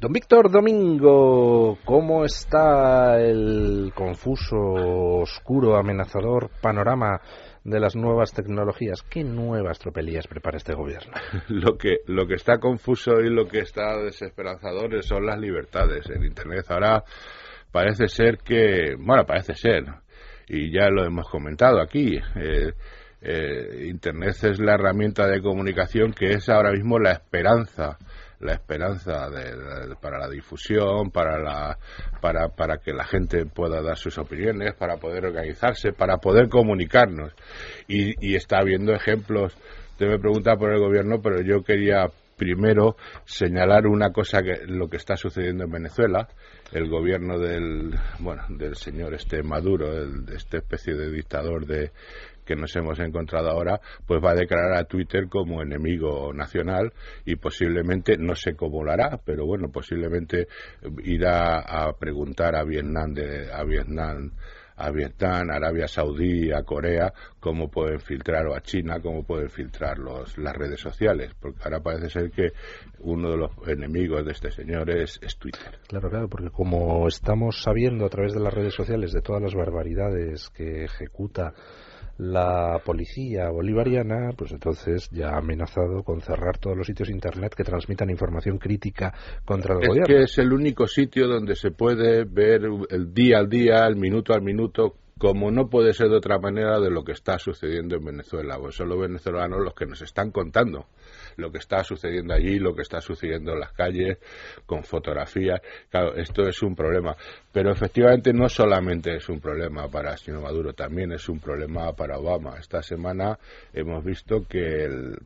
Don Víctor Domingo, ¿cómo está el confuso, oscuro, amenazador panorama de las nuevas tecnologías? ¿Qué nuevas tropelías prepara este gobierno? Lo que, lo que está confuso y lo que está desesperanzador son las libertades en Internet. Ahora parece ser que, bueno, parece ser, y ya lo hemos comentado aquí, eh, eh, Internet es la herramienta de comunicación que es ahora mismo la esperanza la esperanza de, para la difusión, para, la, para, para que la gente pueda dar sus opiniones, para poder organizarse, para poder comunicarnos. Y, y está habiendo ejemplos. Usted me pregunta por el gobierno, pero yo quería primero señalar una cosa que lo que está sucediendo en Venezuela el gobierno del bueno del señor este Maduro el, este especie de dictador de que nos hemos encontrado ahora, pues va a declarar a Twitter como enemigo nacional y posiblemente, no sé cómo lo hará, pero bueno, posiblemente irá a preguntar a Vietnam, de, a Vietnam a Vietnam, Arabia Saudí, a Corea, cómo pueden filtrar, o a China, cómo pueden filtrar los, las redes sociales. Porque ahora parece ser que uno de los enemigos de este señor es, es, Twitter. Claro, claro, porque como estamos sabiendo a través de las redes sociales de todas las barbaridades que ejecuta la policía bolivariana, pues entonces ya ha amenazado con cerrar todos los sitios internet que transmitan información crítica contra el gobierno. Es que es el único sitio donde se puede ver el día al día, el minuto al minuto, como no puede ser de otra manera de lo que está sucediendo en Venezuela. Pues son los venezolanos los que nos están contando lo que está sucediendo allí, lo que está sucediendo en las calles, con fotografías. Claro, esto es un problema. Pero efectivamente no solamente es un problema para el señor Maduro, también es un problema para Obama. Esta semana hemos visto que el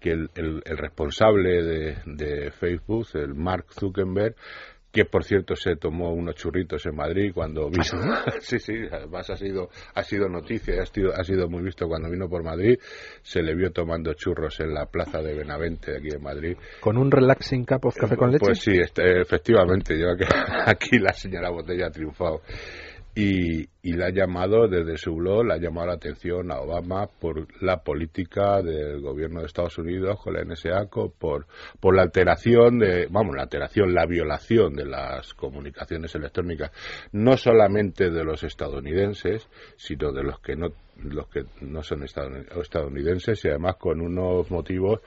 que el, responsable de, de, Facebook, el Mark Zuckerberg, que por cierto se tomó unos churritos en Madrid cuando vino. sí, sí, además ha sido, ha sido noticia, ha sido, ha sido muy visto cuando vino por Madrid. Se le vio tomando churros en la plaza de Benavente, aquí en Madrid. ¿Con un relaxing cup of café con leche? Pues sí, este, efectivamente. Yo aquí la señora Botella ha triunfado y, y le ha llamado desde su blog, le ha llamado la atención a Obama por la política del gobierno de Estados Unidos con la NSA, por, por la alteración de, vamos, la alteración, la violación de las comunicaciones electrónicas, no solamente de los estadounidenses, sino de los que no, los que no son estadounidenses y además con unos motivos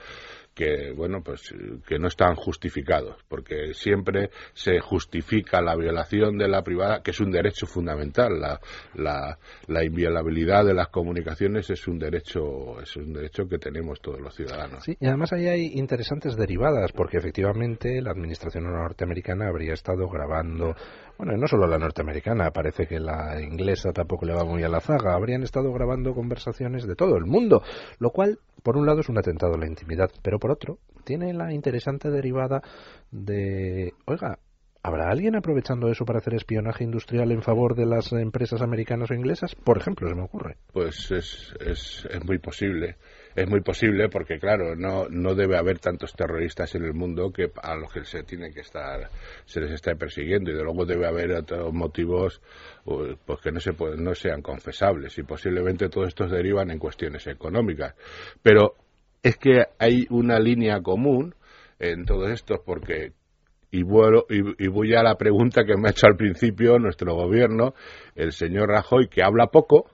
que bueno pues que no están justificados porque siempre se justifica la violación de la privada que es un derecho fundamental. La, la, la inviolabilidad de las comunicaciones es un derecho es un derecho que tenemos todos los ciudadanos. Sí y además ahí hay interesantes derivadas porque efectivamente la administración norteamericana habría estado grabando bueno, no solo la norteamericana, parece que la inglesa tampoco le va muy a la zaga. Habrían estado grabando conversaciones de todo el mundo, lo cual, por un lado, es un atentado a la intimidad, pero por otro, tiene la interesante derivada de, oiga, ¿Habrá alguien aprovechando eso para hacer espionaje industrial en favor de las empresas americanas o inglesas? Por ejemplo, se me ocurre. Pues es, es, es muy posible es muy posible porque claro no no debe haber tantos terroristas en el mundo que a los que se tiene que estar se les está persiguiendo y de luego debe haber otros motivos pues que no se no sean confesables y posiblemente todos estos derivan en cuestiones económicas pero es que hay una línea común en todos estos porque y, vuelo, y, voy a la pregunta que me ha hecho al principio nuestro gobierno, el señor Rajoy, que habla poco,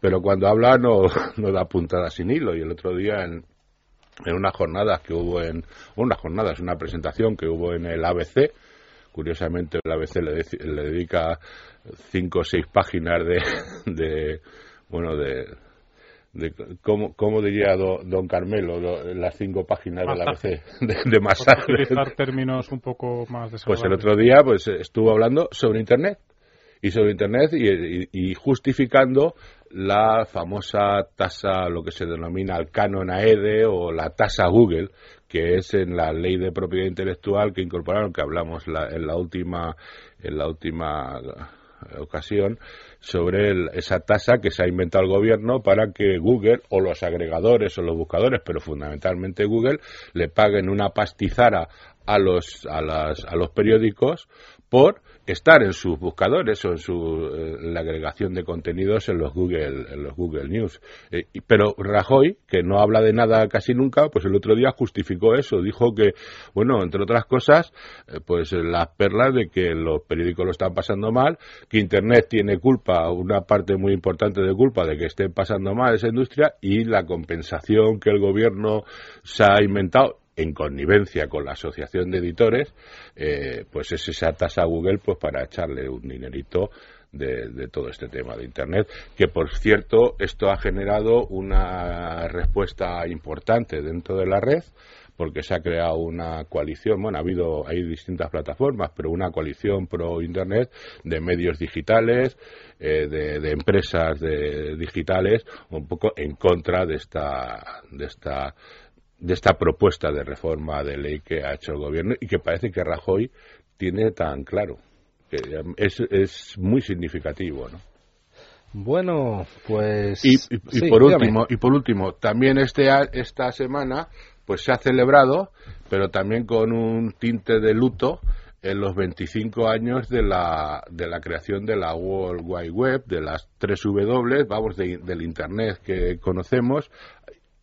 pero cuando habla no, da puntada sin hilo. Y el otro día en, en unas jornadas que hubo en, unas jornadas, una presentación que hubo en el ABC, curiosamente el ABC le, le dedica cinco o seis páginas de, de bueno, de, de cómo, cómo diría don Carmelo las cinco páginas del ABC de, de masaje. utilizar términos un poco más Pues el otro día pues estuvo hablando sobre Internet y sobre Internet y, justificando la famosa tasa, lo que se denomina el canon AEDE o la tasa Google, que es en la ley de propiedad intelectual que incorporaron, que hablamos en la última, en la última ocasión, sobre esa tasa que se ha inventado el gobierno para que Google o los agregadores o los buscadores, pero fundamentalmente Google, le paguen una pastizara a los, a, las, a los periódicos por estar en sus buscadores o en su eh, la agregación de contenidos en los Google en los Google News. Eh, pero Rajoy, que no habla de nada casi nunca, pues el otro día justificó eso, dijo que bueno, entre otras cosas, eh, pues las perlas de que los periódicos lo están pasando mal, que internet tiene culpa, una parte muy importante de culpa de que estén pasando mal esa industria y la compensación que el gobierno se ha inventado en connivencia con la asociación de editores, eh, pues es esa tasa Google pues para echarle un dinerito de, todo este tema de Internet, que por cierto esto ha generado una respuesta importante dentro de la red, porque se ha creado una coalición, bueno, ha habido, hay distintas plataformas, pero una coalición pro Internet de medios digitales, eh, de, de, empresas de, digitales, un poco en contra de esta, de esta de esta propuesta de reforma de ley que ha hecho el gobierno y que parece que Rajoy tiene tan claro. Que es, es muy significativo, ¿no? Bueno, pues y, por último y por último también este esta semana pues se ha celebrado, pero también con un tinte de luto en los 25 años de la, de la creación de la World Wide Web, de las tres W, vamos, del Internet que conocemos,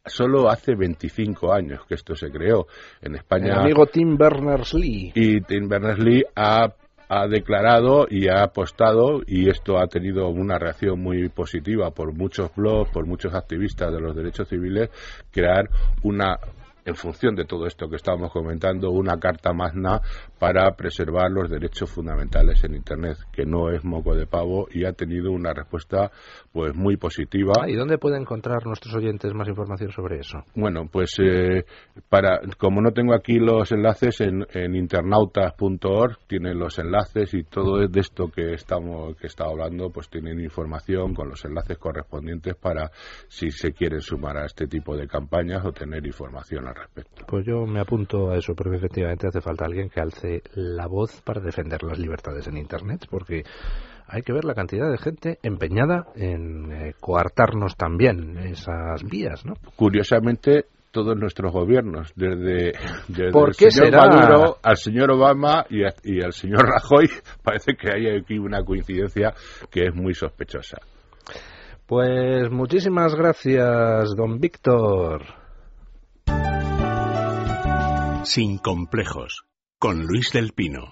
solo hace 25 años que esto se creó en España. El amigo Tim Berners-Lee. Y Tim Berners-Lee ha, ha declarado y ha apostado, y esto ha tenido una reacción muy positiva por muchos blogs, por muchos activistas de los derechos civiles, crear una en función de todo esto que estábamos comentando, una carta magna para preservar los derechos fundamentales en Internet, que no es moco de pavo y ha tenido una respuesta pues muy positiva. Ah, ¿Y dónde pueden encontrar nuestros oyentes más información sobre eso? Bueno, pues eh, para como no tengo aquí los enlaces en, en internautas.org tienen los enlaces y todo de esto que estamos que está hablando, pues tienen información con los enlaces correspondientes para si se quieren sumar a este tipo de campañas o tener información respecto. Pues yo me apunto a eso, porque efectivamente hace falta alguien que alce la voz para defender las libertades en Internet, porque hay que ver la cantidad de gente empeñada en eh, coartarnos también esas vías, ¿no? Curiosamente, todos nuestros gobiernos, desde, el señor Maduro al señor Obama y, y al señor Rajoy, parece que hay aquí una coincidencia que es muy sospechosa. Pues muchísimas gracias, don Víctor. Sin complejos, con Luis del Pino.